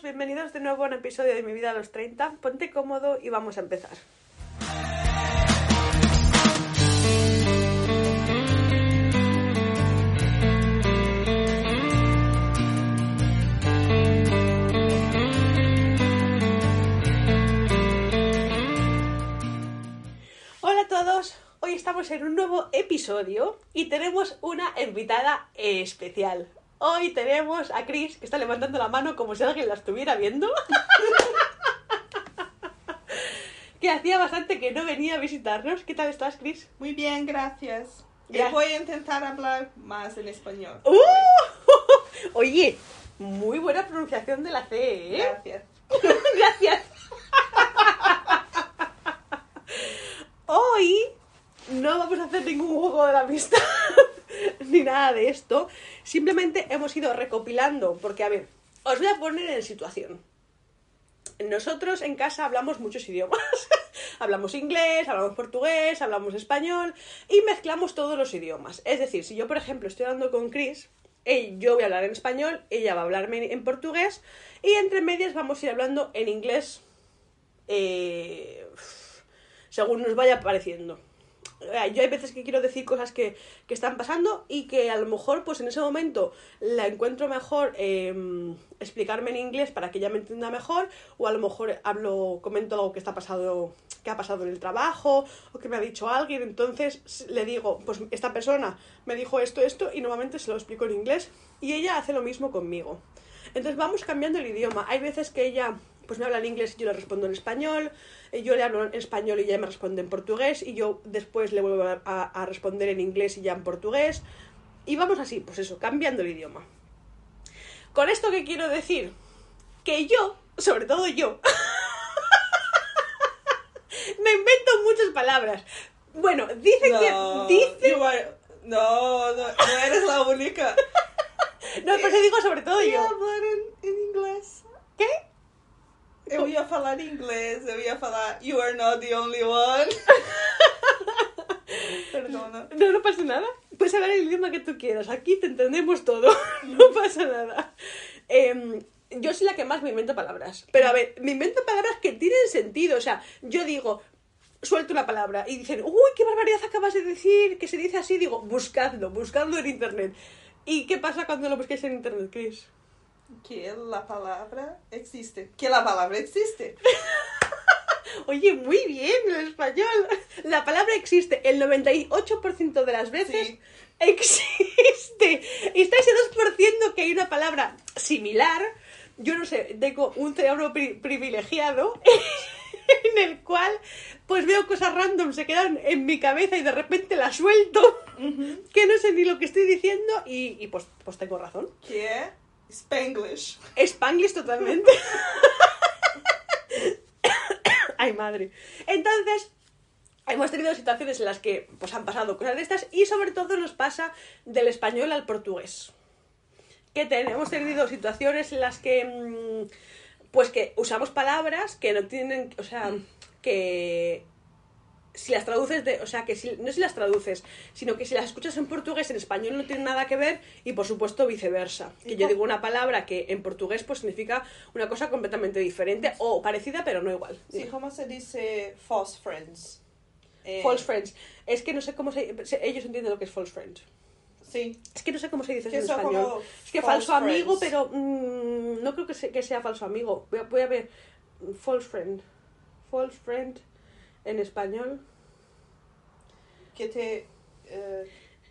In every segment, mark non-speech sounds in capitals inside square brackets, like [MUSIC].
bienvenidos de nuevo a un episodio de Mi Vida a los 30. Ponte cómodo y vamos a empezar. Hola a todos, hoy estamos en un nuevo episodio y tenemos una invitada especial. Hoy tenemos a Chris que está levantando la mano como si alguien la estuviera viendo. [LAUGHS] que hacía bastante que no venía a visitarnos. ¿Qué tal estás, Chris? Muy bien, gracias. Y Ya. voy a intentar hablar más en español. ¡Uh! [LAUGHS] Oye, muy buena pronunciación de la C, ¿eh? Gracias. [LAUGHS] Gracias. Hoy no vamos a hacer ningún juego de la amistad ni nada de esto. Simplemente hemos ido recopilando, porque a ver, os voy a poner en situación. Nosotros en casa hablamos muchos [LAUGHS] idiomas. hablamos inglés, hablamos portugués, hablamos español y mezclamos todos los idiomas. Es decir, si yo, por ejemplo, estoy hablando con Chris, eh, yo voy a hablar en español, ella va a hablarme en portugués y entre medias vamos a ir hablando en inglés eh, según nos vaya pareciendo. Eh, Yo hay veces que quiero decir cosas que, que están pasando y que a lo mejor pues en ese momento la encuentro mejor eh, explicarme en inglés para que ella me entienda mejor o a lo mejor hablo, comento algo que está pasado, que ha pasado en el trabajo o que me ha dicho alguien, entonces le digo, pues esta persona me dijo esto, esto y normalmente se lo explico en inglés y ella hace lo mismo conmigo. Entonces vamos cambiando el idioma. Hay veces que ella pues me habla en inglés y yo le respondo en español, yo le hablo en español y ella me responde en portugués y yo después le vuelvo a, responder en inglés y ya en portugués. Y vamos así, pues eso, cambiando el idioma. Con esto que quiero decir, que yo, sobre todo yo, [LAUGHS] me invento muchas palabras. Bueno, dicen No, que... Dicen... are- no, no, no eres la única. [LAUGHS] No, pero digo sobre todo [LAUGHS] yo. hablar en, en inglés. ¿Qué? [LAUGHS] Eu ia falar inglés, eu ia falar You are not the only one. [LAUGHS] Perdona. No, no pasa nada. Puedes hablar el idioma que tú quieras. Aquí te entendemos todo. [LAUGHS] No pasa nada. Em, yo soy la que más me invento palabras. Pero a ver, me invento palabras que tienen sentido. O sea, yo digo, suelto una palabra y dicen, uy, qué barbaridad acabas de decir, que se dice así. Digo, buscadlo, buscadlo en internet. ¿Y qué pasa cuando lo busquéis en internet, Chris? Que la palabra existe. Que la palabra existe. [LAUGHS] Oye, muy bien el español. La palabra existe el 98% de las veces. Sí. Existe. Y está ese 2% que hay una palabra similar. Yo no sé, tengo un cerebro pri- privilegiado [LAUGHS] en el cual pues veo cosas random, se quedan en mi cabeza y de repente las suelto. Que no sé ni lo que estoy diciendo y, y pues, pues tengo razón. Que Spanglish. Spanglish totalmente. [LAUGHS] Ay, madre. Entonces, hemos tenido situaciones en las que pues, han pasado cosas de estas y sobre todo nos pasa del español al portugués. Que ten- hemos tenido situaciones en las que, mm, pues que usamos palabras que no tienen, o sea, que si las traduces de, o sea, que si, no si las traduces, sino que si las escuchas en portugués, en español no tienen nada que ver y por supuesto viceversa. Que yo digo una palabra que en portugués pues significa una cosa completamente diferente o parecida pero no igual. Sí, ¿cómo se dice false friends? Eh, False friends. Es que no sé cómo se, ellos entienden lo que es false friend. Sí. Es que no sé cómo se dice eso en español. Es que falso amigo, friends. pero mm, no creo que, se- que sea falso amigo. Voy a, voy a ver. False friend. False friend en español. Que te... eh,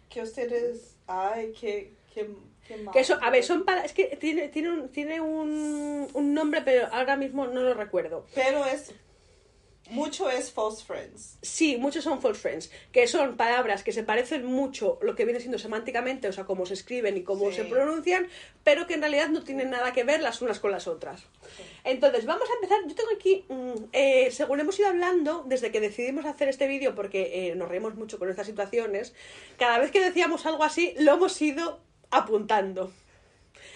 que ustedes... Ay, que... que, que. Que eso, a ver, son para, es que tiene, tiene, un, tiene un, un nombre, pero ahora mismo no lo recuerdo. Pero es... mucho es false friends. Sí, muchos son false friends, que son palabras que se parecen mucho lo que viene siendo semánticamente, o sea, cómo se escriben y cómo Sí. se pronuncian, pero que en realidad no tienen nada que ver las unas con las otras. Entonces, vamos a empezar. Yo tengo aquí, mm, eh, según hemos ido hablando, desde que decidimos hacer este vídeo, porque eh, nos reímos mucho con estas situaciones, cada vez que decíamos algo así, lo hemos ido apuntando.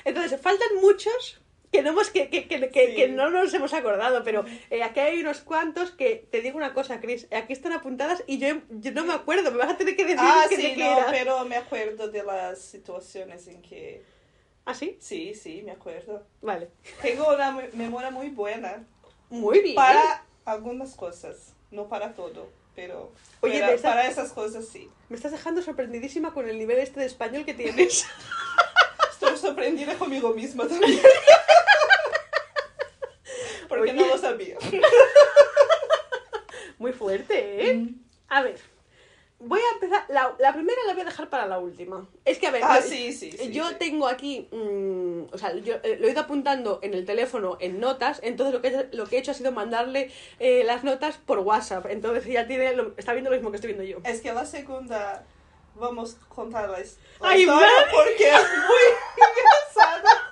Entonces, faltan muchos que no, hemos, que, que, que, que- Sí. que no nos hemos acordado, pero eh, aquí hay unos cuantos que, te digo una cosa, Chris, aquí están apuntadas y yo, yo no me acuerdo, me vas a tener que decir Ah, que sí, no, pero me acuerdo de las situaciones en que... ¿Ah, sí? Sí, sí, me acuerdo. Vale. Tengo una me- memoria muy buena Muy bien. para algunas cosas, no para todo, pero Oye, para, para esas cosas sí. Me estás dejando sorprendidísima con el nivel este de español que tienes. [LAUGHS] Estoy [LAUGHS] sorprendida conmigo misma también. [LAUGHS] Porque Oye. no lo sabía. [LAUGHS] Muy fuerte, ¿eh? Mm. A ver. Voy a empezar. La, la primera la voy a dejar para la última. Es que, a ver. Ah, yo- sí, sí, sí, Yo tengo aquí. mm, o sea, yo eh, lo he ido apuntando en el teléfono en notas. Entonces, lo que, lo que he hecho ha sido mandarle eh, las notas por WhatsApp. Entonces, ella tiene lo- está viendo lo mismo que estoy viendo yo. Es que la segunda vamos a contar la, la Ay, historia porque es muy engraçada. [LAUGHS]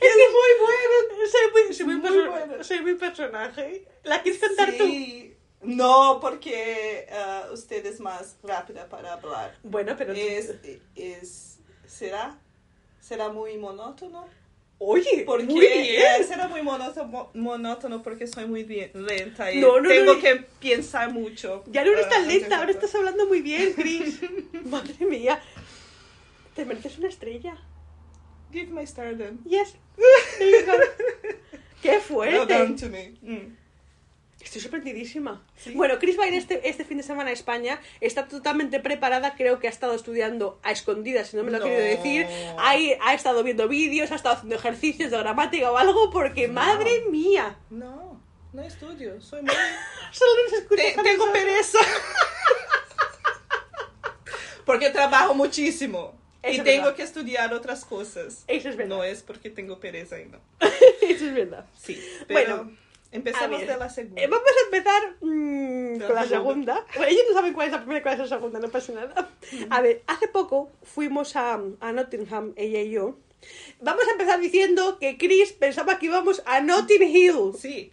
Es muy bueno. Soy muy, soy muy, Muy buena. soy muy personaje. ¿La quieres contar tú? Sí. No, porque ah, usted es más rápida para hablar. Bueno, pero. Es, es, ¿Será? ¿Será muy monótono? Oye, Porque muy bien. eh, será muy monótono, monótono porque soy muy bien, lenta y No, no, tengo no. que pensar mucho. Ya no tan lenta, ahora estás hablando muy bien, [LAUGHS] Chris. Madre mía. Te mereces una estrella. Give my stardom. Yes. [LAUGHS] There you go. ¡Qué Well fuerte! done to me. Mm. Estoy sorprendidísima. Sí. Bueno, Chris va a ir este, este fin de semana a España. Está totalmente preparada. Creo que ha estado estudiando a escondidas, si no me lo ha No. querido decir. Ha, ha estado viendo vídeos, ha estado haciendo ejercicios de gramática o algo, porque madre mía. No, no estudio, soy muy... [LAUGHS] Solo nos escuchas Te- tengo pereza. [LAUGHS] porque trabajo muchísimo. Eso y tengo que estudiar otras cosas. Eso es verdad. No es porque tengo pereza y no. [LAUGHS] Eso es verdad. Sí, pero Bueno, empezamos a ver, de la segunda. Eh, vamos a empezar mm, De con la segunda. segunda. Bueno, ellos no saben cuál es la primera y cuál es la segunda, no pasa nada. A ver, hace poco fuimos a, a Nottingham, ella y yo. Vamos a empezar diciendo que Chris pensaba que íbamos a Notting Hill. [LAUGHS] Sí,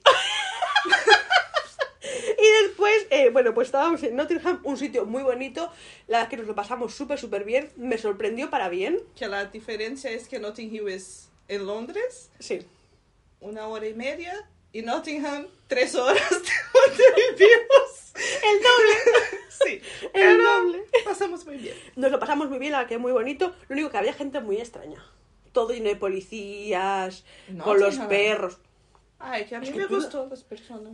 Y después, eh, bueno, pues estábamos en Nottingham, un sitio muy bonito. La verdad es que nos lo pasamos súper, súper bien. Me sorprendió para bien. que la diferencia es que Notting Hill es en Londres, Sí. una hora y media, y Nottingham, tres horas vivimos. El doble. Sí, El doble. pasamos muy bien. Nos lo pasamos muy bien, la que muy bonito. Lo único que había gente muy extraña. Todo lleno de policías, con los Nottingham. perros. Ay, que a mí Es que me gustó las personas.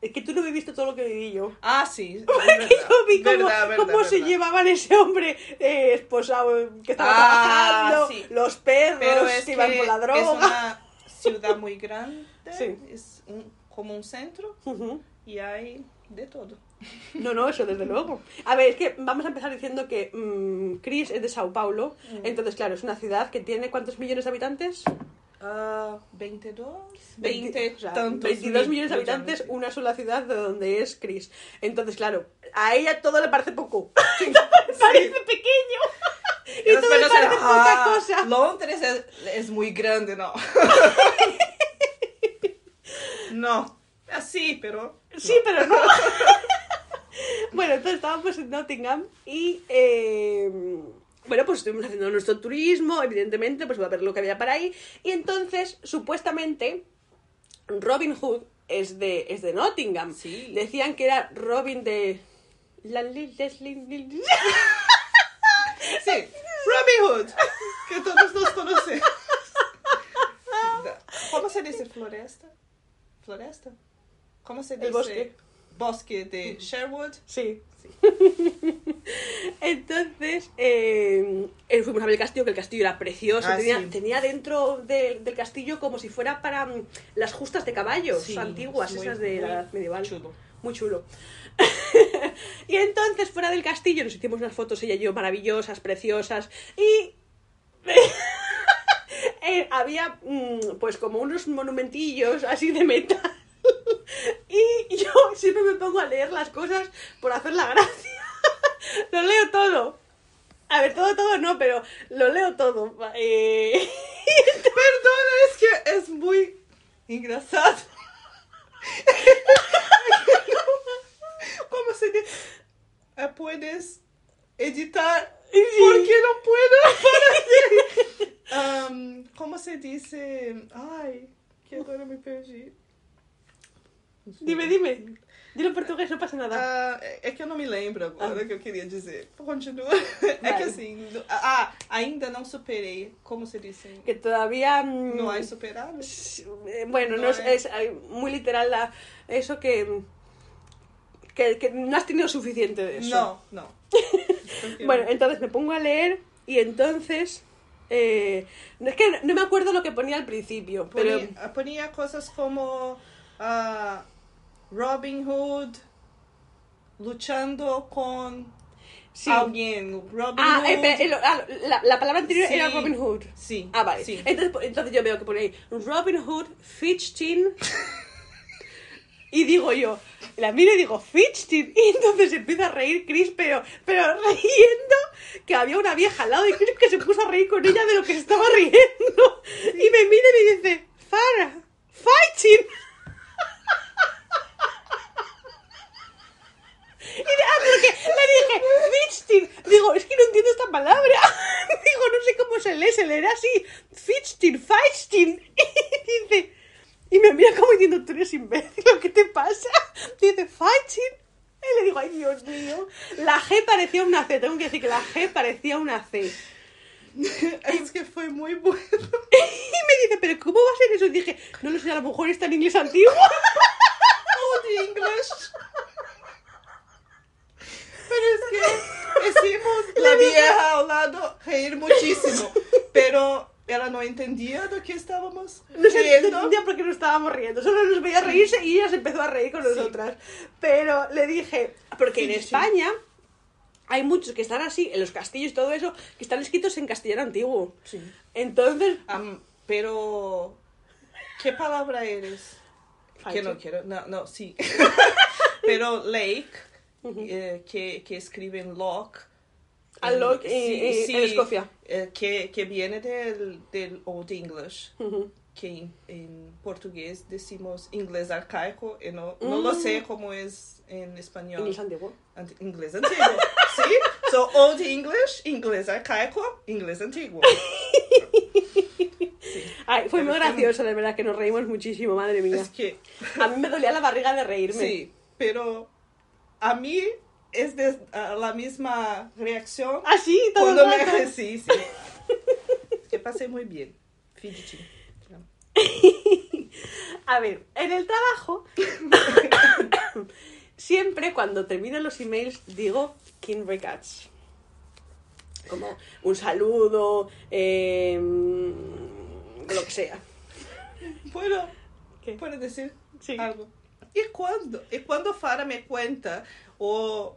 Es que tú no viviste todo lo que viví yo. Ah, sí, es [LAUGHS] que verdad. yo vi cómo, Verdad, verdad, cómo se llevaban ese hombre eh, esposado que estaba Ah, trabajando, sí. los perros es que iban por la es droga. Ciudad muy grande, Sí. es un- como un centro y hay de todo. No, no, eso desde luego. A ver, es que vamos a empezar diciendo que mm, Chris es de Sao Paulo, Mm. entonces claro, es una ciudad que tiene ¿cuántos millones de habitantes? Ah, 22, 20, 20, o sea, tantos 22 mil- millones de habitantes, una sola ciudad de donde es Chris. Entonces, claro, a ella todo le parece poco. [LAUGHS] [LAUGHS] parece pequeño. Y todo personas parece dicen, poca "Ah, cosa. Londres es, es muy grande, no. [LAUGHS] no, así, pero... Sí, pero no. [LAUGHS] bueno, entonces estábamos en Nottingham y eh, bueno, pues estuvimos haciendo nuestro turismo, evidentemente, pues va a ver lo que había para ahí. Y entonces, supuestamente, Robin Hood es de, es de Nottingham. Sí. Decían que era Robin de... La [LAUGHS] Sí, Robin Hood, que todos nos conocemos. ¿Cómo se dice floresta? ¿Floresta? ¿Cómo se dice? bosque. Bosque de Sherwood. Sí. [LAUGHS] Entonces, eh, eh, fuimos a ver el castillo, que el castillo era precioso. Ah, tenía, sí. tenía dentro de- del castillo como si fuera para mm, las justas de caballos Sí, antiguas, esas de la edad medieval. chulo. Muy chulo. [LAUGHS] y entonces, fuera del castillo, nos hicimos unas fotos ella y yo maravillosas, preciosas. Y [LAUGHS] eh, había, mm, pues, como unos monumentillos así de metal. [LAUGHS] Y yo siempre me pongo a leer las cosas por hacer la gracia. [LAUGHS] lo leo todo. A ver, todo, todo no, pero lo leo todo. Eh, Perdona, es que es muy engraçado. ¿Cómo se dice? Eh, Puedes editar porque no puedo [LAUGHS] parar. Um, ¿Cómo se dice? Ay, que agora me perdi. dime, dime. Dilo en portugués, no pasa nada. Ah, é que eu não me lembro agora Ah. que eu queria dizer. Continua. [LAUGHS] É que Vale. assim. no- Ah, ainda não superei. Como se diz? em- Que todavía... mm, Não há superado? Eh, Bueno, no, No es, es- eh, muy literal la, eso que, que, que no has tenido suficiente de eso. Não. Porque- [LAUGHS] Bueno, entonces me pongo a leer y entonces... eh, no, es que no me acuerdo lo que ponía al principio, pero... Ponía, cosas como ah, Robin Hood luchando con Sí. alguien. Robin Ah, Hood. eh, eh, ah, la, la palabra anterior Sí. era Robin Hood. Sí. Ah, vale. sí. Entonces, entonces yo veo que pone ahí Robin Hood, Fitchtin. [LAUGHS] y digo yo, la miro y digo, Fitchtin. [LAUGHS] Y entonces empieza a reír Chris, pero, pero riendo que había una vieja al lado de Chris que se puso a reír con ella de lo que estaba riendo. Y me mira y me dice, Farah, fighting. [LAUGHS] Y ah, porque le dije, Fitztin. Digo, es que no entiendo esta palabra. [LAUGHS] Digo, no sé cómo se lee, se leerá así. Fitztin, Fitztin. Y dice, y me mira como diciendo, tú eres imbécil, ¿qué te pasa? Dice, Fitztin. Y le digo, ay, Dios mío. La G parecía una C, tengo que decir que la G parecía una C. [LAUGHS] Es que fue muy bueno. [LAUGHS] Y me dice, ¿pero cómo va a ser eso? Y dije, no lo sé, a lo mejor está en inglés antiguo. [LAUGHS] Old English. Pero es que hicimos la vieja al lado reír muchísimo. Pero ella no entendía de qué estábamos [LAUGHS] No sé, no riendo. entendía por qué nos estábamos riendo. Solo nos veía reírse y ella se empezó a reír con nosotras. Pero le dije, porque en Sí, sí. España hay muchos que están así, en los castillos y todo eso, que están escritos en castellano antiguo. Sí. Entonces, Am, pero, ¿qué palabra eres? Que no quiero, no, no, sí. [LAUGHS] [LAUGHS] pero Lake, eh, que, que escribe Al Locke, eh, eh, en Escocia. eh, que, que viene del, del Old English, ujú. que en, en portugués decimos inglés arcaico, y no, no lo sé cómo es en español. inglés antiguo. Ant- inglés antiguo. [LAUGHS] ¿Sí? So, Old English, inglés arcaico, inglés antiguo. [LAUGHS] Sí. Ay, fue muy gracioso, de verdad, que nos reímos muchísimo, madre mía. Es que, A mí me dolía la barriga de reírme. sí, pero a mí es de, la misma reacción Ah, todo cuando el me... [LAUGHS] Sí, sí. Es [LAUGHS] que pasé muy bien. Fidgeting. A ver, en el trabajo, [COUGHS] siempre cuando termino los emails digo King Regards. Como un saludo, eh, lo que sea. ¿Puedo, ¿Qué? ¿Puedo decir Sí. algo? ¿Y cuando? ¿Y cuando Fara me cuenta o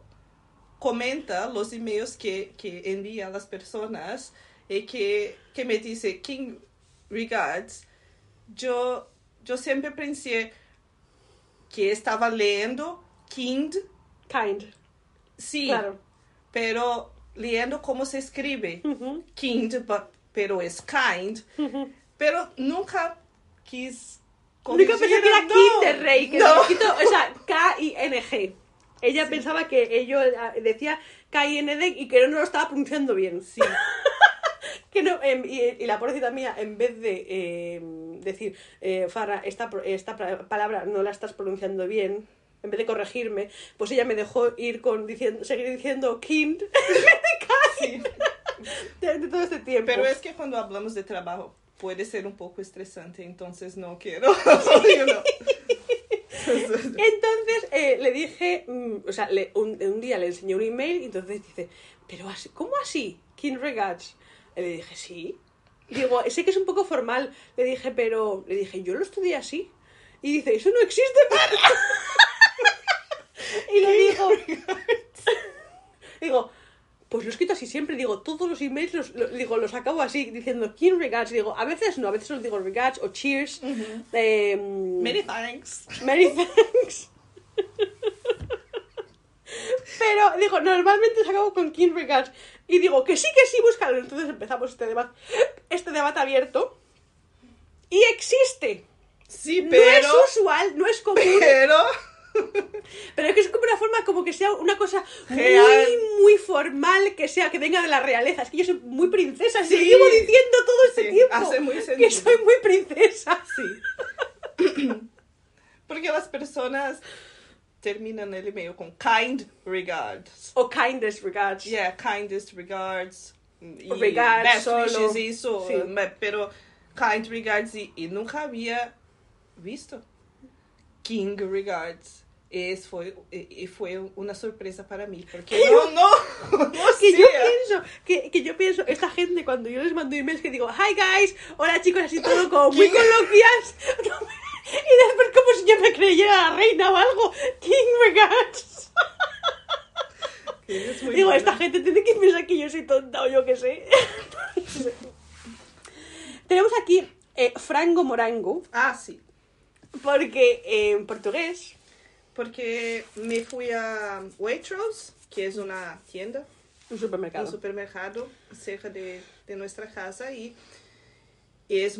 comenta los emails que, que envía a las personas y que, que me dice King Regards, yo, yo siempre pensé que estaba leyendo King, Kind. sí, Claro. pero leyendo cómo se escribe. Ujú, Kind, but- pero es kind. Pero nunca quis. Nunca pensé que era no, King de Rey, que no. escrito, o sea, K-I-N-G. Ella pensaba que ello ah, decía K-I-N-D y que no lo estaba pronunciando bien. Sí. [LAUGHS] Que no, em, y, y la pobrecita mía, en vez de eh, decir, eh, Farah, esta, esta palabra no la estás pronunciando bien, en vez de corregirme, pues ella me dejó ir con diciendo, seguir diciendo kind [LAUGHS] vez de [LAUGHS] de, todo este tiempo. Pero es que cuando hablamos de trabajo puede ser un poco estresante, entonces no quiero. know. Entonces eh, le dije, mm, o sea, le- un, un día le enseñé un email y entonces dice, pero así, ¿cómo así? King Regards. Y le dije, sí. Digo, sé que es un poco formal. Le dije, pero, le dije, yo lo estudié así. Y dice, eso no existe para. [LAUGHS] y le [LAUGHS] digo, digo, pues lo he escrito así siempre. Digo, todos los emails los, lo- digo, los acabo así, diciendo King Regards. Digo, a veces no, a veces os digo Regards o Cheers. em, Many thanks. Many thanks. Pero digo, normalmente se acabo con King Regards. Y digo, que sí, que sí, búscalo. Entonces empezamos este debate, este debate abierto. Y existe. Sí, No pero... es usual, no es común. Pero... Pero es que es como una forma como que sea una cosa muy, Real. muy formal, que sea, que venga de la realeza. Es que yo soy muy princesa, sí. Llevo diciendo todo este Sí, tiempo. hace muy que soy muy princesa. Sí. [CLEARS THROAT] Porque las personas terminan el email con kind regards. O kindest regards. Yeah, kindest regards. Y Regards best solo. wishes, eso. Sí. Pero kind regards y, y nunca había visto. King regards. Es, y fue una sorpresa para mí. Porque no, no, [LAUGHS] no que yo pienso, que, que yo pienso, esta gente cuando yo les mando emails que digo, hi guys, hola chicos, así todo como muy ¿Quién? coloquiales. y después como si yo me creyera la reina o algo, King. Eres muy Digo, esta gente tiene que pensar que yo soy tonta o yo qué sé. [LAUGHS] Tenemos aquí eh, frango morango, Ah, sí. porque eh, en portugués, Porque me fui a Waitrose, que es una tienda, un supermercado. un supermercado cerca de, de nuestra casa y es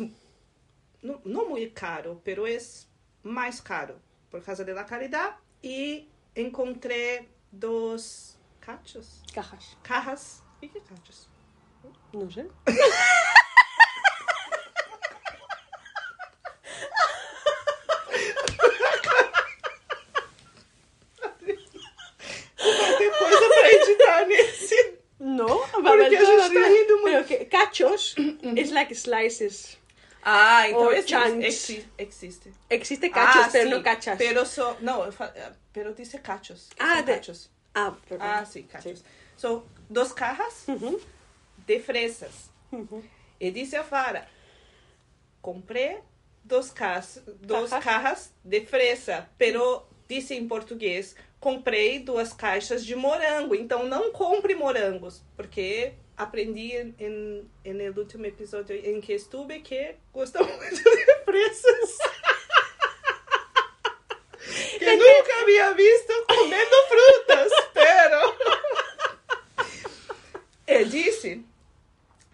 no, no muy caro, pero es más caro por causa de la calidad y encontré dos cachos, Cajas. cajas. ¿Y qué cachos? No sé. Cachos es like slices. Ah, então existe. existe. Existe cachos, Ah, pero sí, no cachas. Pero so, no, eu fa- pero dice cachos. Ah, de- cachos. Ah, perdón. Ah, sí, cachos. Son dos cajas Ujú, de fresas. ujú. E disse a Fara, comprei dos, cas, dos Cajas. cajas de fresa, pero disse em português, comprei duas caixas de morango. Então não compre morangos, porque aprendi em, em, el último episódio em que estuve que gosta [LAUGHS] muito de fresas. [LAUGHS] que nunca havia visto comendo frutas, pero... [LAUGHS] Eu disse,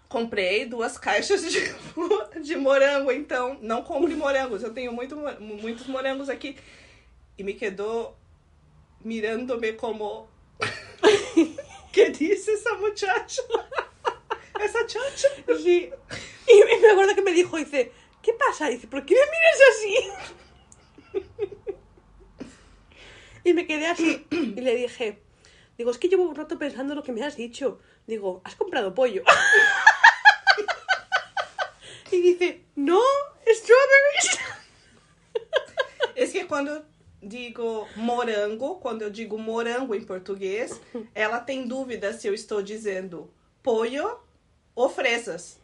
comprei duas caixas de, de morango, então não compre morangos. Eu tenho muito, muitos morangos aqui. E me quedou mirando-me como... que disse essa muchacha? [LAUGHS] Essa chacha? Sí. Y y me acuerdo que me dijo, dice, ¿qué pasa? Dice, ¿por qué me miras así? Y me quedé así y le dije, digo, es que llevo un rato pensando lo que me has dicho. Digo, ¿has comprado pollo? [LAUGHS] Y dice, no, strawberries. Es que quando digo morango, quando eu digo morango em português, [LAUGHS] ela tem dúvida se eu estou dizendo pollo ou fresas.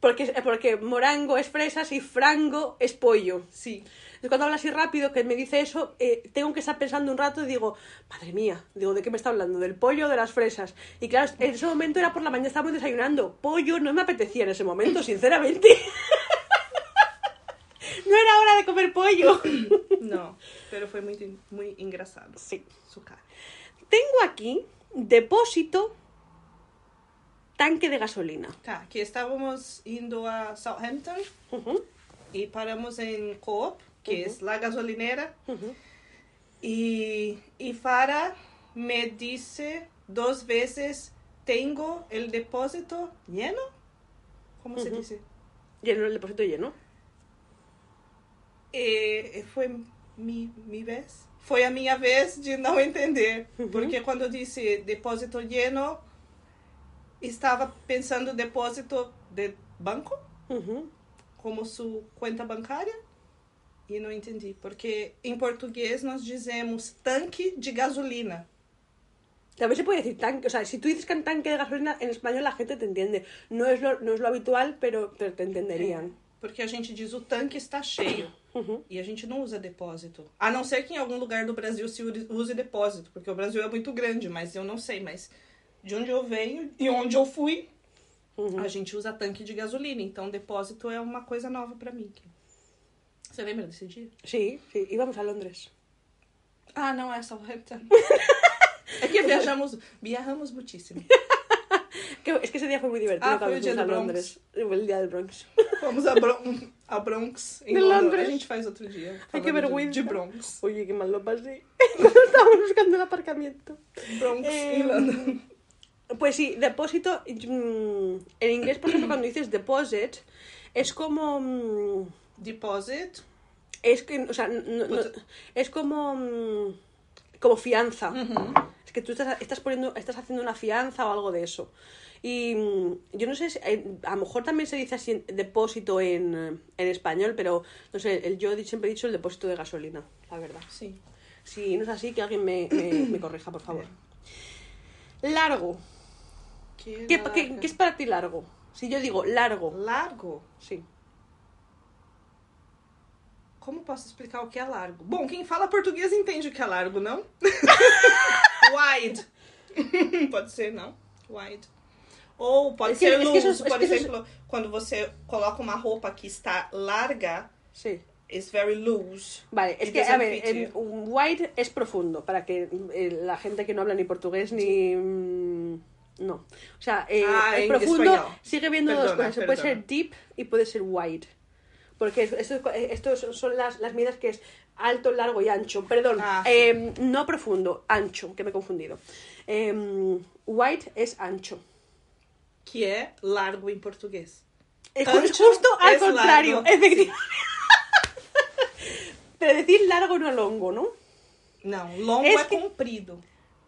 Porque, porque morango es fresas y frango es pollo. Sim. Entonces, cuando habla así rápido, que me dice eso, eh, tengo que estar pensando un rato y digo, madre mía, digo, ¿de qué me está hablando? ¿Del pollo o de las fresas? Y claro, en ese momento era por la mañana, estábamos desayunando. Pollo no me apetecía en ese momento, [LAUGHS] sinceramente. [LAUGHS] no era hora de comer pollo. [COUGHS] Não, [LAUGHS] pero foi muito, muito engraçado. sí. Su cara. Tengo aquí depósito tanque de gasolina. Tá, que estávamos indo a Southampton e paramos em Coop, que é a gasolinera, ujú. e, e Fara me disse duas vezes, tenho el depósito lleno? Como se dice? Lleno el depósito lleno. E, foi mi, mi vez. Foi a minha vez de não entender. Uhum. Porque quando eu disse depósito lleno, estava pensando depósito de banco, Ujú. como sua conta bancária. E não entendi. Porque em português nós dizemos tanque de gasolina. También se puede decir tanque, o sea, si tú dices que tanque de gasolina, en español la gente te entiende. No es lo, no es lo habitual, pero, pero te entenderían. Porque a gente diz o tanque está cheio. Ujú. E a gente não usa depósito. A não ser que em algum lugar do Brasil se use- depósito, porque o Brasil é muito grande, mas eu não sei. Mas de onde eu venho e onde eu fui, Ujú. a gente usa tanque de gasolina. Então depósito é uma coisa nova pra mim. Você lembra desse dia? Sí, sí, íbamos a Londres. Ah, não, é Southampton. [LAUGHS] É que viajamos, viajamos muchísimo. [LAUGHS] Que- es que ese día fue muy divertido Ah, fue el día del Londres. El día del Bronx. Vamos a, Bron a Bronx em De Londres. Londres. A gente faz outro dia. Ai, que falando de-. De Bronx. Oye, qué mal lo pasé. [LAUGHS] Estábamos buscando el aparcamiento. Bronx Eh, em Londres. Pues sí, depósito. mm, En inglés, por ejemplo, cuando dices deposit, es como. mm, Deposit. Es que, o sea, no- no- es como. mm, como fianza. Uhum. Es que tú estás, estás poniendo, estás haciendo una fianza o algo de eso. Y mm, yo no sé, si- eh, a lo mejor también se dice así depósito en, eh, en español, pero no sé, el, yo siempre he dicho el depósito de gasolina, la verdad. Sim. Si no es así, que alguien me, me, me corrija, por favor. Largo. ¿Qué, larga. qué- qué es para ti largo? Si yo digo largo, Largo? sí. Como posso explicar o que é largo? Bom, quem fala português entende o que é largo, não? [LAUGHS] Wide. [LAUGHS] pode ser, não? Wide. Ou pode Es ser es que es- es por es- exemplo, quando você coloca uma roupa que está larga, Sí. is very loose. Vale, es que, a ver, un wide es profundo, para que eh, la gente que no habla ni portugués ni... mm, No. O sea, eh, Ah, el profundo español. sigue viendo dos Perdona, cosas. Puede perdona. ser deep y puede ser wide. Porque es- esto, estos son las, las medidas que es alto, largo y ancho. Perdón, Ah, sí. eh, no profundo, ancho, que me he confundido. Eh, wide es ancho. Que é largo em português. Es Ancho justo al contrario, largo. efectivamente. Pero decir largo no longo, ¿no? Não, longo Es é que- comprido.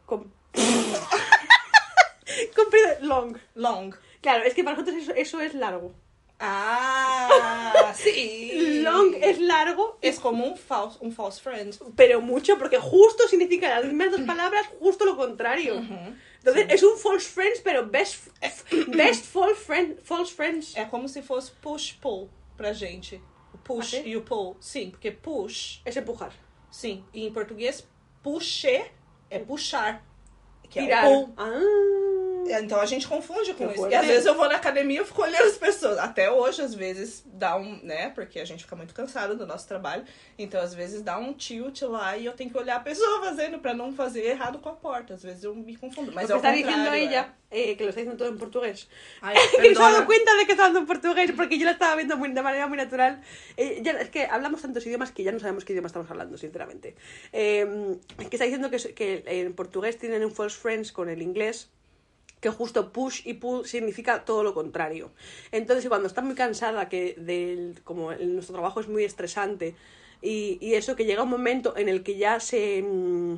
Com- [LAUGHS] Comprido long. Long. Claro, es que para nosotros eso, eso es largo. Ah, [LAUGHS] sim. Long es largo, É como um false, um false friend. pero mucho, porque justo significa las mismas dos palabras, justo lo contrario. Entonces, es un false friends, pero best, [COUGHS] best false, friend, false friends. É como se fosse push-pull pra gente. O push Ah, e o pull. Sim, porque push, Es empujar. sim. E em português, puxer é puxar. Que é Tirar. o pull. Ah. Então a gente confunde com Que isso. E às vezes eu vou na academia e fico olhando as pessoas. Até hoje, às vezes, dá um, né? Porque a gente fica muito cansado do nosso trabalho. Então, às vezes, dá um tilt lá e eu tenho que olhar a pessoa fazendo pra não fazer errado com a porta. Às vezes eu me confundo. Mas Lo é que o está diciendo contrário, ella, eh, que lo está diciendo todo en portugués. Ay, [LAUGHS] que no se ha dado cuenta de que está hablando en portugués, porque yo lo estaba viendo muy- de manera muy natural. Eh, ya- es que hablamos tantos idiomas que ya no sabemos qué idioma estamos hablando, sinceramente. Eh, que está diciendo que, que en portugués tienen un false friends con el inglés, que justo push y pull significa todo lo contrario. Entonces, cuando está muy cansada, que del, como el- nuestro trabajo es muy estresante, y, y eso, que llega un momento en el que ya se... mm,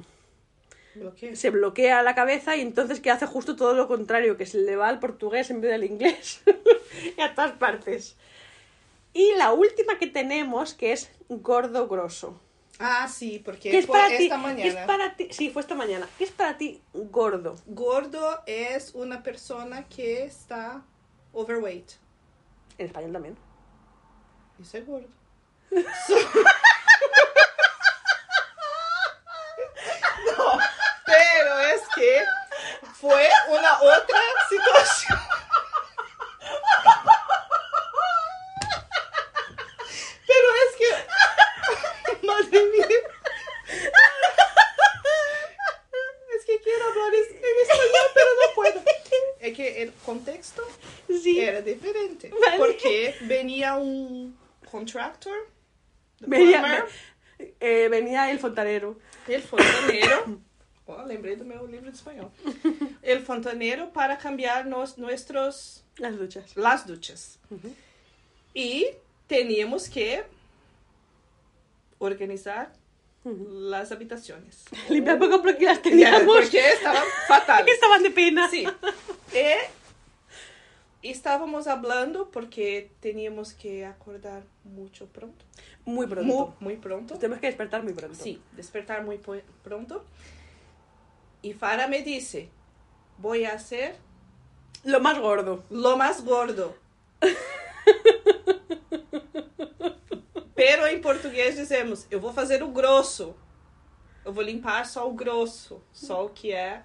Bloqueio. se bloquea la cabeza y entonces que hace justo todo lo contrario, que se le va al portugués en vez del inglés [LAUGHS] y a todas partes. Y la última que tenemos, que es gordo grosso. Ah, sim, porque ¿Qué es para esta ¿Qué manhã. es para ti? Sí, fue esta mañana. ¿Qué es para ti gordo? Gordo é uma persona que está overweight. En español también. Isso é gordo. [LAUGHS] [LAUGHS] no, pero es que fue una otra situación. Pero es que, madre mía, es que quiero hablar es- en español, pero no puedo. Es que el contexto Sí. era diferente. Vale. Porque venía un contractor, the Venía, eh, venía el fontanero. el fontaneiro. Ó, [COUGHS] lembrei do meu livro de espanhol. El fontaneiro para cambiar nos, nuestros Las duchas. las duchas. Y teníamos que organizar las habitaciones. [LAUGHS] Limpiar poco porque las [LAUGHS] Ya, teníamos. Porque estaban estávamos hablando porque teníamos que acordar mucho pronto. Muy pronto. Muy, muy pronto. Tenemos que despertar muy pronto. Sí, despertar muy po- pronto. Y Farah me dice, voy a hacer Lo más gordo. lo más gordo. Pero em português dizemos, eu vou fazer o grosso. Eu vou limpar só o grosso, só o que é.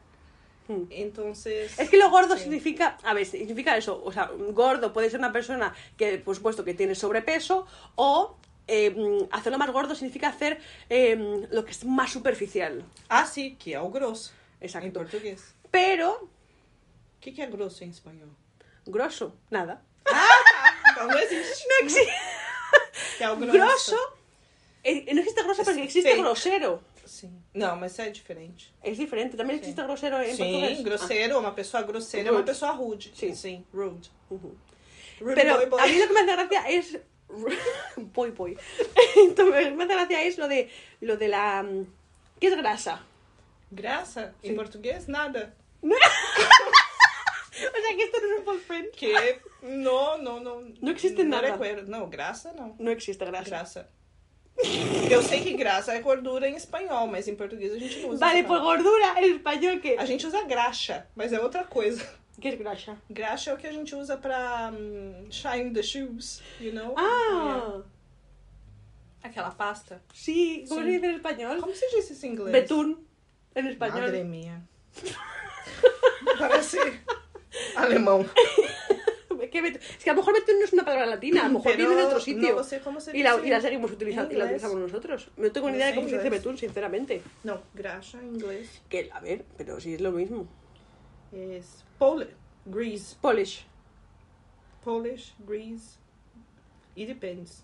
Hmm. Entonces, Es que lo gordo sí. significa, a ver, significa eso, o sea, gordo puede ser una persona que, por supuesto, que tiene sobrepeso, o eh, hacerlo más gordo significa hacer eh, lo que es más superficial. Ah, sim, que é grosso. Exacto. português. Pero, O que, é grosso em espanhol? grosso, nada. Existe. [LAUGHS] No existe. Que é o grosso. Grosso. eh, no existe grosso porque existe Sí. grosero. Sim. Não, mas é diferente. Es diferente. También existe grosero en Sim, portugués. grosseiro, uma pessoa grosseira é uma pessoa rude. Sim. Sim, rude. Ah. Rude Pero boy, boy. a mí lo que me hace gracia es. Voy, [LAUGHS] voy. Entonces, lo que me hace gracia es lo de, lo de la. mm, ¿Qué es grasa? Graça, em Sim. português, nada. [LAUGHS] O sea, que esto no es un friend. Que não, não, não. Não existe não nada. recuerdo. Não, graça não. No existe grasa. Graça. [LAUGHS] Eu sei que graça é gordura em espanhol, mas em português a gente não usa. Vale, por gordura en español, ¿qué? A gente usa graxa, mas é outra coisa. [LAUGHS] ¿Qué es grasa? Graxa é o que a gente usa pra hum, shine the shoes, you know? Ah, É. Aquela pasta. sí. ¿Cómo Sí. se dice en español? Como se diz isso em inglês? Betún. En español. Madre mía. [LAUGHS] Parece alemão. ¿Qué betún? Es que a lo mejor betún no es una palabra latina, a lo mejor Pero viene de otro sitio. No sé cómo se y, la, dice y la seguimos utilizando y la inglés. utilizamos nosotros. No tengo ni No idea de cómo se dice inglés. betún, sinceramente. Não, graxa em inglês Que, a ver, pero sí es lo mismo. é Polish. Grease. Polish. Polish, grease. E depends.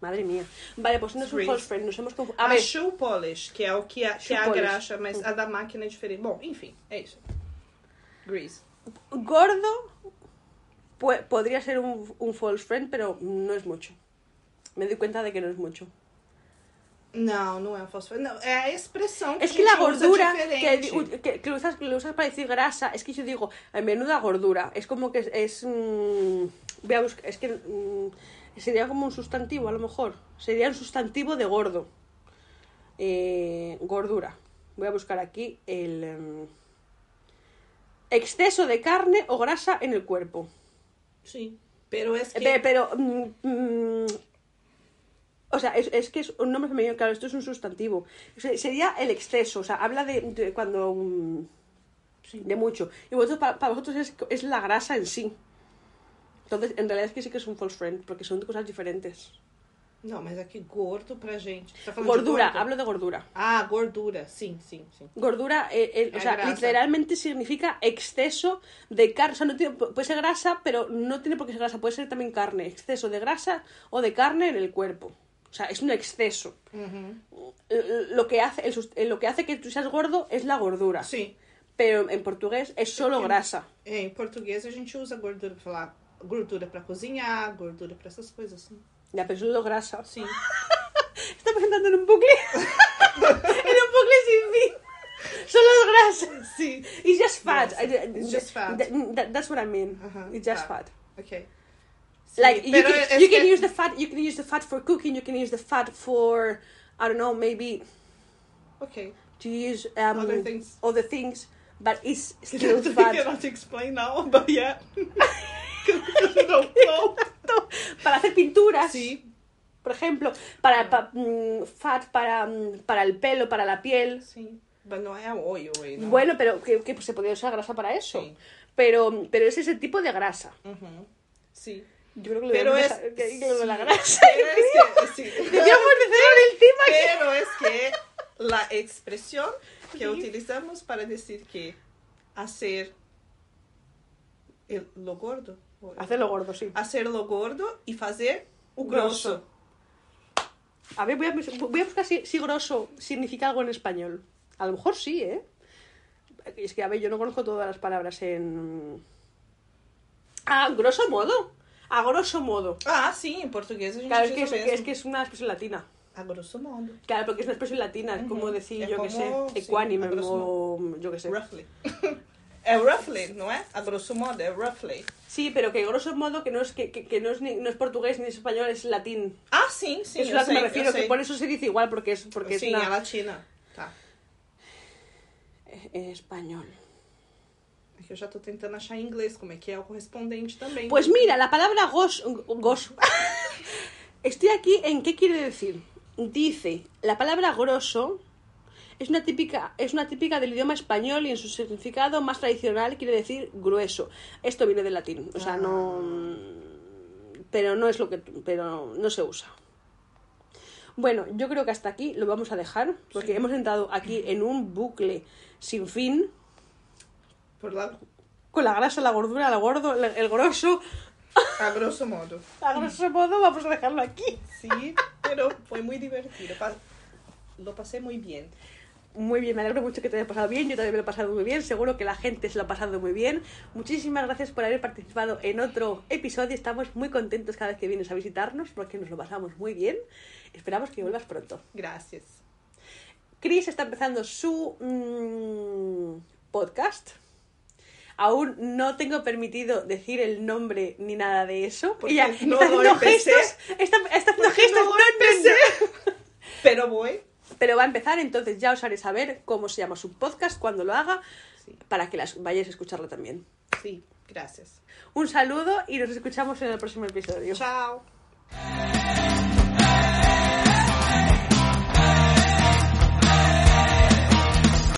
Madre mía. Vale, pues no es un false friend, nos hemos confundido. A, A ver, shoe polish, que é o que, a, que é a polish. graxa, mas a da máquina é diferente. Bom, enfim, é isso. Grease. Gordo podría ser un, un false friend, pero no es mucho. Me doy cuenta de que no es mucho. Não, não é um falso. Não, é a expressão que Es a que la gordura que, que, que lo, usas, lo usas para decir grasa, es que yo digo, eh, menuda gordura. Es como que es. es, mm, voy a buscar- es que mm, sería como un sustantivo, a lo mejor. Sería un sustantivo de gordo. Eh, gordura. Voy a buscar aquí el. em, exceso de carne o grasa en el cuerpo. Sim. Pero es que... Pe- Pero. mm, mm, o sea, es, es que es un nombre femenino, claro, esto es un sustantivo. O sea, sería el exceso, o sea, habla de, de cuando. mm, Sí. de mucho. Y vosotros, para, para vosotros es, es la grasa en sí. Entonces, en realidad es que sí que es un false friend, porque son cosas diferentes. Não, mas aqui gordo pra gente. Tá falando de Gordura, gordo? hablo de gordura. Ah, gordura. Sim, sim, sim. Gordura, eh, eh, o sea, grasa. literalmente significa exceso de carne. O sea, no tiene- puede ser grasa, pero no tiene por qué ser grasa, puede ser también carne. Exceso de grasa o de carne en el cuerpo. O sea, es un exceso. Lo que hace, el lo que hace que tú seas gordo es la gordura. Sim. Pero en portugués es solo grasa. É, em português a gente usa gordura falar gordura pra cozinhar, gordura pra essas coisas assim. Ya, pero solo grasa. Sim. [LAUGHS] Estamos entrando en un bucle. [LAUGHS] en un bucle sin fin. Solo grasa. Sim. It's just fat. Yes, just fat. That- that- that's what I mean. Ajá, It's just fat. fat. Ok. Like you can, you can que- use the fat. You can use the fat for cooking. You can use the fat for I don't know maybe Ok. to use um, Other things. other things, but it's [LAUGHS] still fat. I cannot explain now, but yeah. Não, [LAUGHS] para hacer pinturas, Sim. por ejemplo, para pa- mm, fat para mm, para el pelo, para la piel. Mas não é óleo aí, não. Bueno, pero que, que, pues, se podría usar grasa para eso. Sí. Pero, pero es ese tipo de grasa. Uhum. Sim. Yo creo que lo Pero debemos es... dejar- que- lo de la sí. grasa. Pero es que... sí. [LAUGHS] De el tema. que- Pero es que la expresión que Sí. utilizamos para decir que hacer el- lo gordo. O- Hacerlo gordo, sí. Hacer lo gordo y hacer o Grosso. grosso. A ver, voy a, voy a buscar si, si grosso significa algo en español. A lo mejor sí, ¿eh? Es que, a ver, yo no conozco todas las palabras en... Ah, grosso modo. A grosso modo. Ah, sim, português a gente Claro, es que es, que es una expresión latina. A grosso modo. Claro, porque es una expresión latina. Es como decir, Es yo qué sé, sí, ecuánime o yo qué sé. Roughly. [LAUGHS] é roughly, não é? A grosso modo roughly. Sí, pero que grosso modo que no es que, que, que no es ni, no es portugués ni es español, es latín. Ah, sim, sim, Eso es a lo que me refiero, que por eso se dice igual, porque es porque es Sim, una- é latina. Tá. en español. É que eu já tô tentando achar em inglês como é que é o correspondente também. Pues mira, la palabra gos, gos- [LAUGHS] Estoy aquí en qué quiere decir. Dice, la palabra grosso es una típica es una típica del idioma español y en su significado más tradicional quiere decir grueso. Esto viene del latín, o sea, no pero no es lo que pero no se usa. Bueno, yo creo que hasta aquí lo vamos a dejar, porque hemos entrado aquí en un bucle sin fin, Por la, con la grasa, la gordura, la gordo, el, grosso. [LAUGHS] a grosso modo. A grosso modo, vamos a dejarlo aquí. Sí, pero fue muy divertido. Lo pasé muy bien. Muy bien, me alegro mucho que te haya pasado bien. Yo también me lo he pasado muy bien. Seguro que la gente se lo ha pasado muy bien. Muchísimas gracias por haber participado en otro episodio. Estamos muy contentos cada vez que vienes a visitarnos porque nos lo pasamos muy bien. Esperamos que vuelvas pronto. Gracias. Chris está empezando su mm, podcast. Aún no tengo permitido decir el nombre ni nada de eso. Porque Ella no está haciendo gestos. Está, está haciendo gestos. no no, no, no. empecé. Pero voy. Pero va a empezar, entonces ya os haré saber cómo se llama su podcast cuando lo haga Sí, para que las vayáis a escucharlo también. sí, gracias. Un saludo y nos escuchamos en el próximo episodio. Chao.